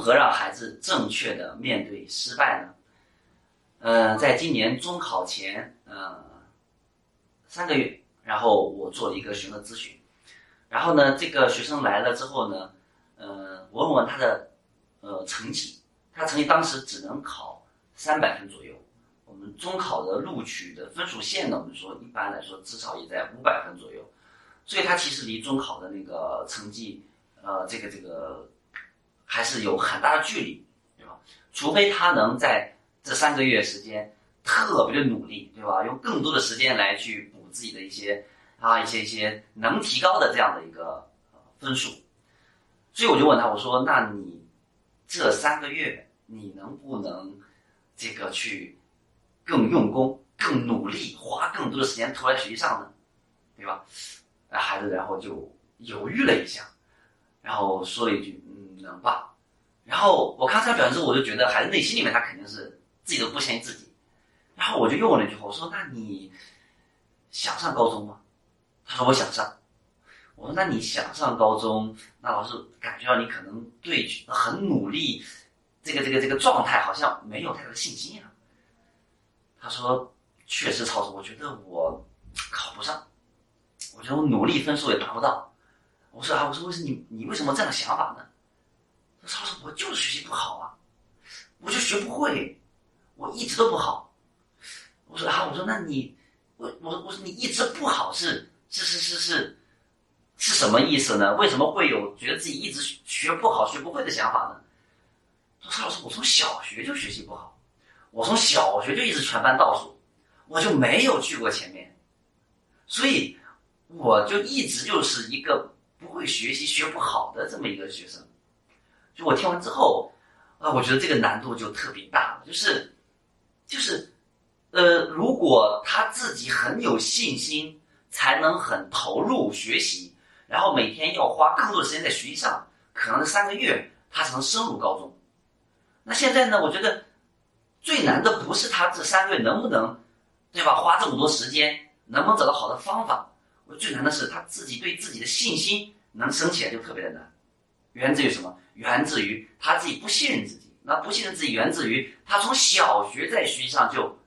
如何让孩子正确的面对失败呢？呃，在今年中考前，呃，三个月，然后我做了一个学生咨询，然后呢，这个学生来了之后呢，呃，我问问他的呃成绩，他成绩当时只能考三百分左右。我们中考的录取的分数线呢，我们说一般来说至少也在五百分左右，所以他其实离中考的那个成绩，呃，这个这个还是有很大的距离，对吧？除非他能在这三个月时间特别的努力，对吧？用更多的时间来去补自己的一些啊一些一些能提高的这样的一个分数，所以我就问他，我说：那你这三个月你能不能这个去？更用功、更努力，花更多的时间投在学习上呢，对吧？那孩子然后就犹豫了一下，然后说了一句：“嗯，能吧。”然后我看他表情之后，我就觉得孩子内心里面他肯定是自己都不相信自己。然后我就又问了一句话：“我说，那你想上高中吗？”他说：“我想上。”我说：“那你想上高中，那老师感觉到你可能对很努力，这个这个这个状态好像没有太多的信心啊。”他说：“确实，曹总，我觉得我考不上，我觉得我努力分数也达不到。”我说：“啊，我说为什么你你为什么这样的想法呢？”他说：“曹总，我就是学习不好啊，我就学不会，我一直都不好。”我说：“啊，我说那你，我我我说你一直不好是是是是是是什么意思呢？为什么会有觉得自己一直学不好、学不会的想法呢？”他说：“曹老师，我从小学就学习不好。”我从小学就一直全班倒数，我就没有去过前面，所以我就一直就是一个不会学习、学不好的这么一个学生。就我听完之后，啊，我觉得这个难度就特别大了。就是，就是，呃，如果他自己很有信心，才能很投入学习，然后每天要花更多的时间在学习上，可能三个月他才能升入高中。那现在呢？我觉得。最难的不是他这三个月能不能，对吧？花这么多时间，能不能找到好的方法？我最难的是他自己对自己的信心能升起来就特别的难，源自于什么？源自于他自己不信任自己。那不信任自己，源自于他从小学在学习上就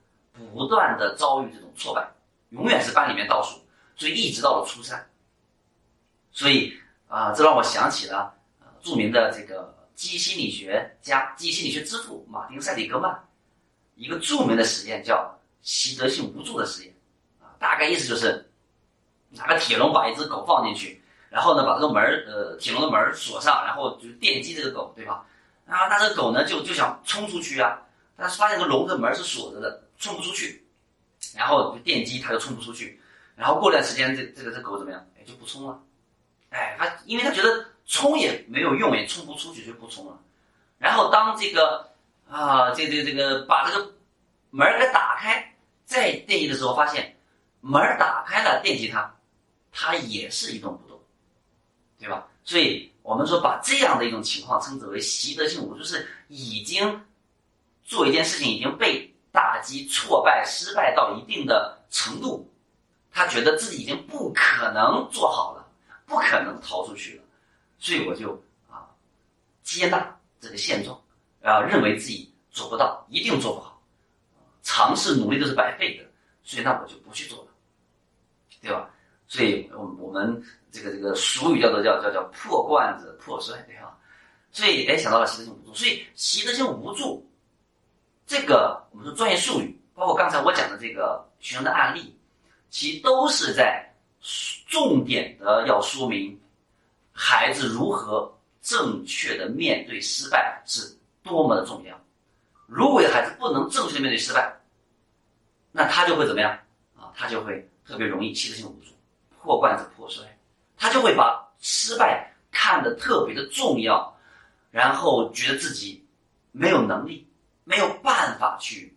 不断的遭遇这种挫败，永远是班里面倒数，所以一直到了初三。所以啊，这让我想起了著名的这个记忆心理学家、记忆心理学之父马丁·塞里格曼。一个著名的实验叫习得性无助的实验，啊，大概意思就是拿个铁笼把一只狗放进去，然后呢把这个门儿呃铁笼的门锁上，然后就电击这个狗，对吧？啊，那这个狗呢就就想冲出去啊，但是发现这个笼子门是锁着的，冲不出去，然后电击它就冲不出去，然后过段时间这这个这狗怎么样？哎就不冲了，哎它因为它觉得冲也没有用，也冲不出去就不冲了，然后当这个。啊，这这这个把这个门给打开，再电击的时候，发现门打开了，电击它，它也是一动不动，对吧？所以我们说把这样的一种情况称之为习得性无助，就是已经做一件事情已经被打击、挫败、失败到一定的程度，他觉得自己已经不可能做好了，不可能逃出去了，所以我就啊接纳这个现状。啊，认为自己做不到，一定做不好，尝试努力都是白费的，所以那我就不去做了，对吧？所以，我我们这个这个俗语叫做叫叫叫破罐子破摔，对吧？所以，哎，想到了习得性无助，所以习得性无助，这个我们说专业术语，包括刚才我讲的这个学生的案例，其都是在重点的要说明孩子如何正确的面对失败是。多么的重要！如果孩子不能正确的面对失败，那他就会怎么样啊？他就会特别容易习得性无助，破罐子破摔，他就会把失败看得特别的重要，然后觉得自己没有能力、没有办法去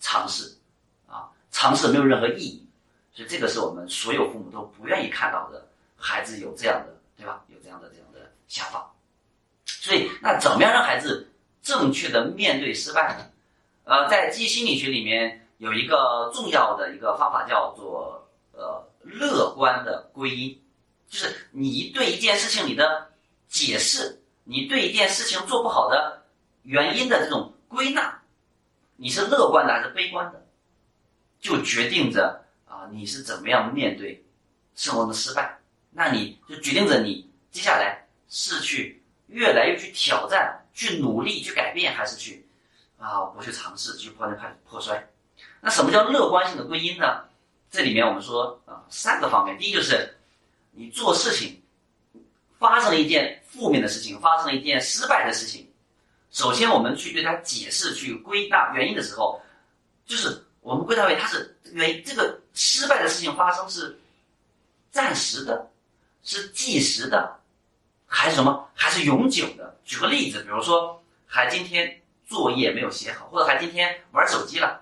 尝试，啊，尝试没有任何意义，所以这个是我们所有父母都不愿意看到的，孩子有这样的，对吧？有这样的这样的想法。所以，那怎么样让孩子正确的面对失败呢？呃，在记忆心理学里面有一个重要的一个方法叫做乐观的归因，就是你对一件事情你的解释你对一件事情做不好的原因的这种归纳，你是乐观的还是悲观的，就决定着啊你是怎么样面对生活的失败。那你就决定着你接下来是去越来越去挑战、去努力、去改变，还是去啊不去尝试、去破坏、破摔。那什么叫乐观性的归因呢？这里面我们说啊三个方面，第一就是你做事情发生了一件负面的事情，发生了一件失败的事情，首先我们去对它解释、去归纳原因的时候，就是我们归纳为它是原，这个失败的事情发生是暂时的。是计时的，还是什么？还是永久的？举个例子，比如说，孩今天作业没有写好，或者孩今天玩手机了。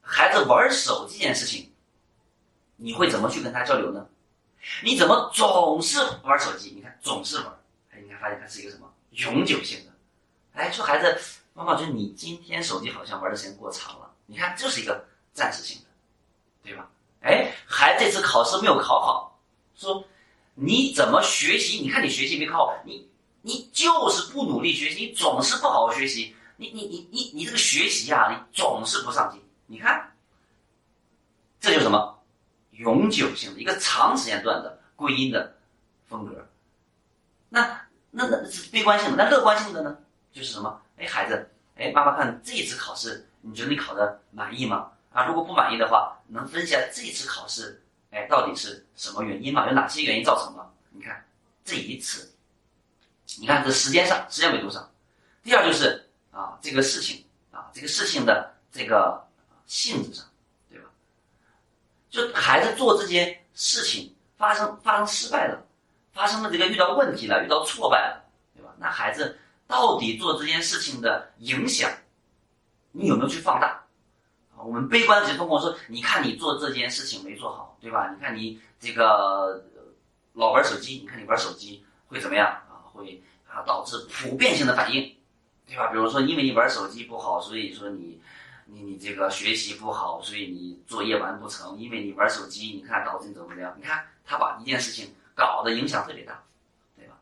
孩子玩手机这件事情，你会怎么去跟他交流呢？你怎么总是玩手机？你看总是玩，哎，你看发现它是一个什么永久性的？哎，说孩子，妈妈觉得你今天手机好像玩的时间过长了。你看，就是一个暂时性的，对吧？哎，孩子这次考试没有考好，说。你怎么学习？你看你学习没考好，你你就是不努力学习，你总是不好好学习，你你你你你这个学习啊，你总是不上进。你看，这就是什么？永久性的一个长时间段的归因的风格。那那那是悲观性的，那乐观性的呢？就是什么？哎，孩子，哎，妈妈看这一次考试，你觉得你考的满意吗？啊，如果不满意的话，能分析下这一次考试？哎，到底是什么原因嘛？有哪些原因造成的？你看这一次，你看这时间上，时间维度上。第二就是啊，这个事情啊，这个事情的这个性质上，就孩子做这件事情发生发生失败了，发生了这个遇到问题了，遇到挫败了，对吧？那孩子到底做这件事情的影响，你有没有去放大？我们悲观的是通过说，你看你做这件事情没做好，对吧？你看你这个老玩手机，你看你玩手机会怎么样啊？会啊导致普遍性的反应，对吧？比如说，因为你玩手机不好，所以说你你你这个学习不好，所以你作业完不成。因为你玩手机，你看导致你怎么怎么样？你看他把一件事情搞得影响特别大，对吧？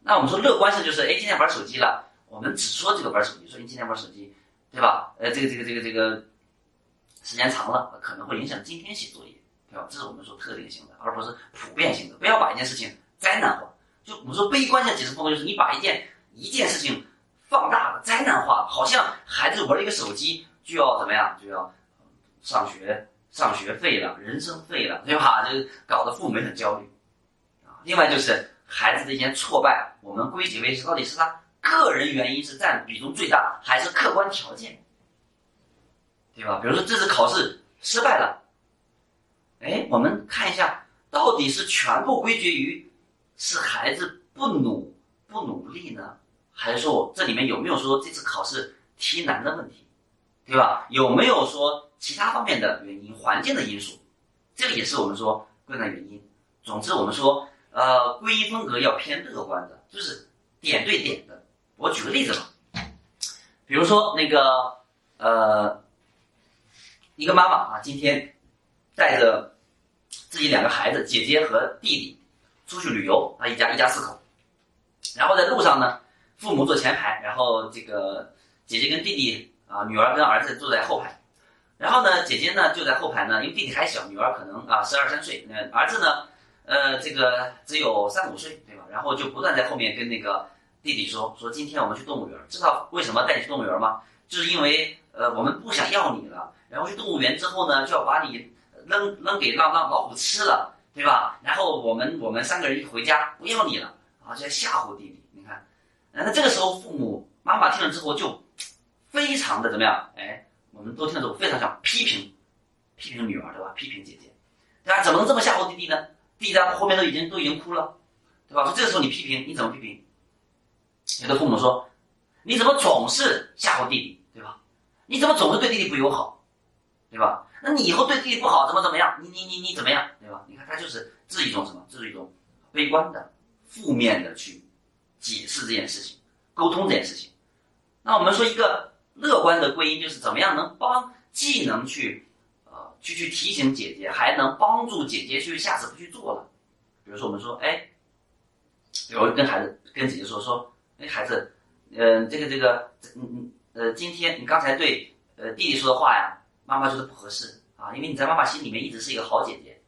那我们说乐观性就是，哎，今天玩手机了，我们只说这个玩手机，说你今天玩手机，对吧？呃，这个这个这个这个。时间长了可能会影响今天写作业，对吧？这是我们说特定性的，而不是普遍性的。不要把一件事情灾难化。就我们说悲观性解释风格，就是你把一件一件事情放大了、灾难化，好像孩子玩一个手机就要怎么样，就要上学上学废了，人生废了，对吧？就搞得父母很焦虑啊。另外就是孩子的一些挫败，我们归结为是到底是他个人原因是占比重最大，还是客观条件？对吧？比如说这次考试失败了，哎，我们看一下，到底是全部归结于是孩子不努不努力呢，还是说我这里面有没有说这次考试题难的问题，对吧？有没有说其他方面的原因、环境的因素？这个也是我们说归纳原因。总之，我们说呃，归因风格要偏乐观的，就是点对点的。我举个例子吧，比如说那个呃。一个妈妈啊，今天带着自己两个孩子，姐姐和弟弟出去旅游啊，一家一家四口。然后在路上呢，父母坐前排，然后这个姐姐跟弟弟啊，女儿跟儿子坐在后排。然后呢，姐姐呢就在后排呢，因为弟弟还小，女儿可能啊十二三岁，那儿子呢，呃，这个只有三五岁，对吧？然后就不断在后面跟那个弟弟说说，今天我们去动物园，知道为什么带你去动物园吗？就是因为呃，我们不想要你了。然后去动物园之后呢，就要把你扔扔给让让老虎吃了，对吧？然后我们我们三个人一回家不要你了啊，就在吓唬弟弟。你看，那这个时候父母妈妈听了之后就非常的怎么样？哎，我们都听得懂非常想批评批评女儿，对吧？批评姐姐，对吧？怎么能这么吓唬弟弟呢？弟弟在后面都已经都已经哭了，对吧？说这个时候你批评你怎么批评？有的父母说，你怎么总是吓唬弟弟，对吧？你怎么总是对弟弟不友好？对吧？那你以后对弟弟不好，怎么怎么样？你你你你怎么样？对吧？你看他就是这是一种什么？这是一种悲观的、负面的去解释这件事情、沟通这件事情。那我们说一个乐观的归因，就是怎么样能帮，既能去呃去去提醒姐姐，还能帮助姐姐去下次不去做了。比如说我们说，哎，比如跟孩子跟姐姐说说，哎，孩子，嗯，这个这个，嗯嗯呃，今天你刚才对呃弟弟说的话呀，妈妈觉得不合适啊，因为你在妈妈心里面一直是一个好姐姐。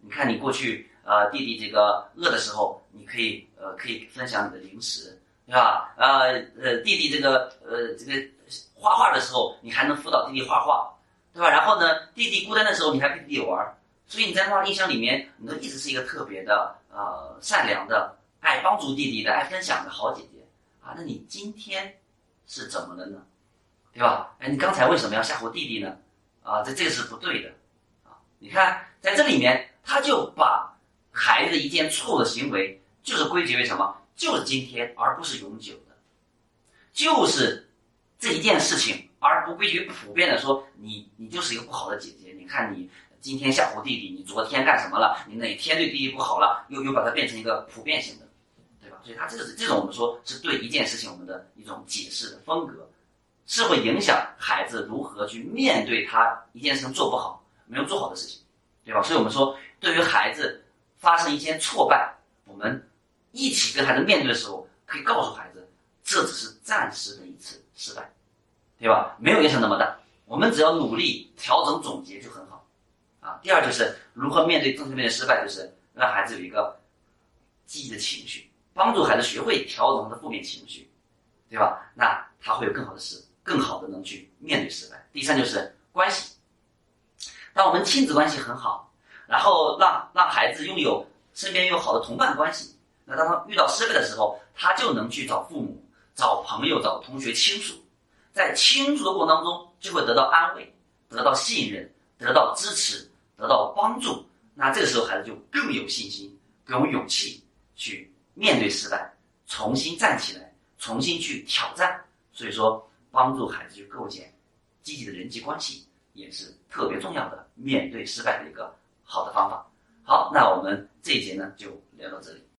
你看你过去呃弟弟这个饿的时候，你可以呃可以分享你的零食，对吧？呃呃弟弟这个呃这个画画的时候，你还能辅导弟弟画画，对吧？然后呢，弟弟孤单的时候，你还陪弟弟玩。所以你在妈妈印象里面，你都一直是一个特别的呃善良的、爱帮助弟弟的、爱分享的好姐姐啊。那你今天是怎么了呢？对吧？哎，你刚才为什么要吓唬弟弟呢？啊，这这个是不对的啊。你看在这里面，他就把孩子的一件错误的行为，就是归结为什么？就是今天，而不是永久的，就是这一件事情，而不归于普遍的说你你就是一个不好的姐姐。你看你。今天吓唬弟弟，你昨天干什么了？你哪天对弟弟不好了？又又把它变成一个普遍性的，对吧？所以他这个是这种我们说是对一件事情我们的一种解释的风格，是会影响孩子如何去面对他一件事情做不好、没有做好的事情，对吧？所以我们说，对于孩子发生一些挫败，我们一起跟孩子面对的时候，可以告诉孩子，这只是暂时的一次失败，对吧？没有影响那么大，我们只要努力调整总结就很好。啊，第二就是如何面对正面对失败，就是让孩子有一个积极的情绪，帮助孩子学会调整他的负面情绪，对吧？那他会有更好的事，更好的能去面对失败。第三就是关系，当我们亲子关系很好，然后让让孩子拥有身边有好的同伴关系，那当他遇到失败的时候，他就能去找父母、找朋友、找同学倾诉，在倾诉的过程当中就会得到安慰，得到信任，得到支持。得到帮助，那这个时候孩子就更有信心、更有勇气去面对失败，重新站起来，重新去挑战。所以说，帮助孩子去构建积极的人际关系，也是特别重要的面对失败的一个好的方法。好，那我们这一节呢就聊到这里。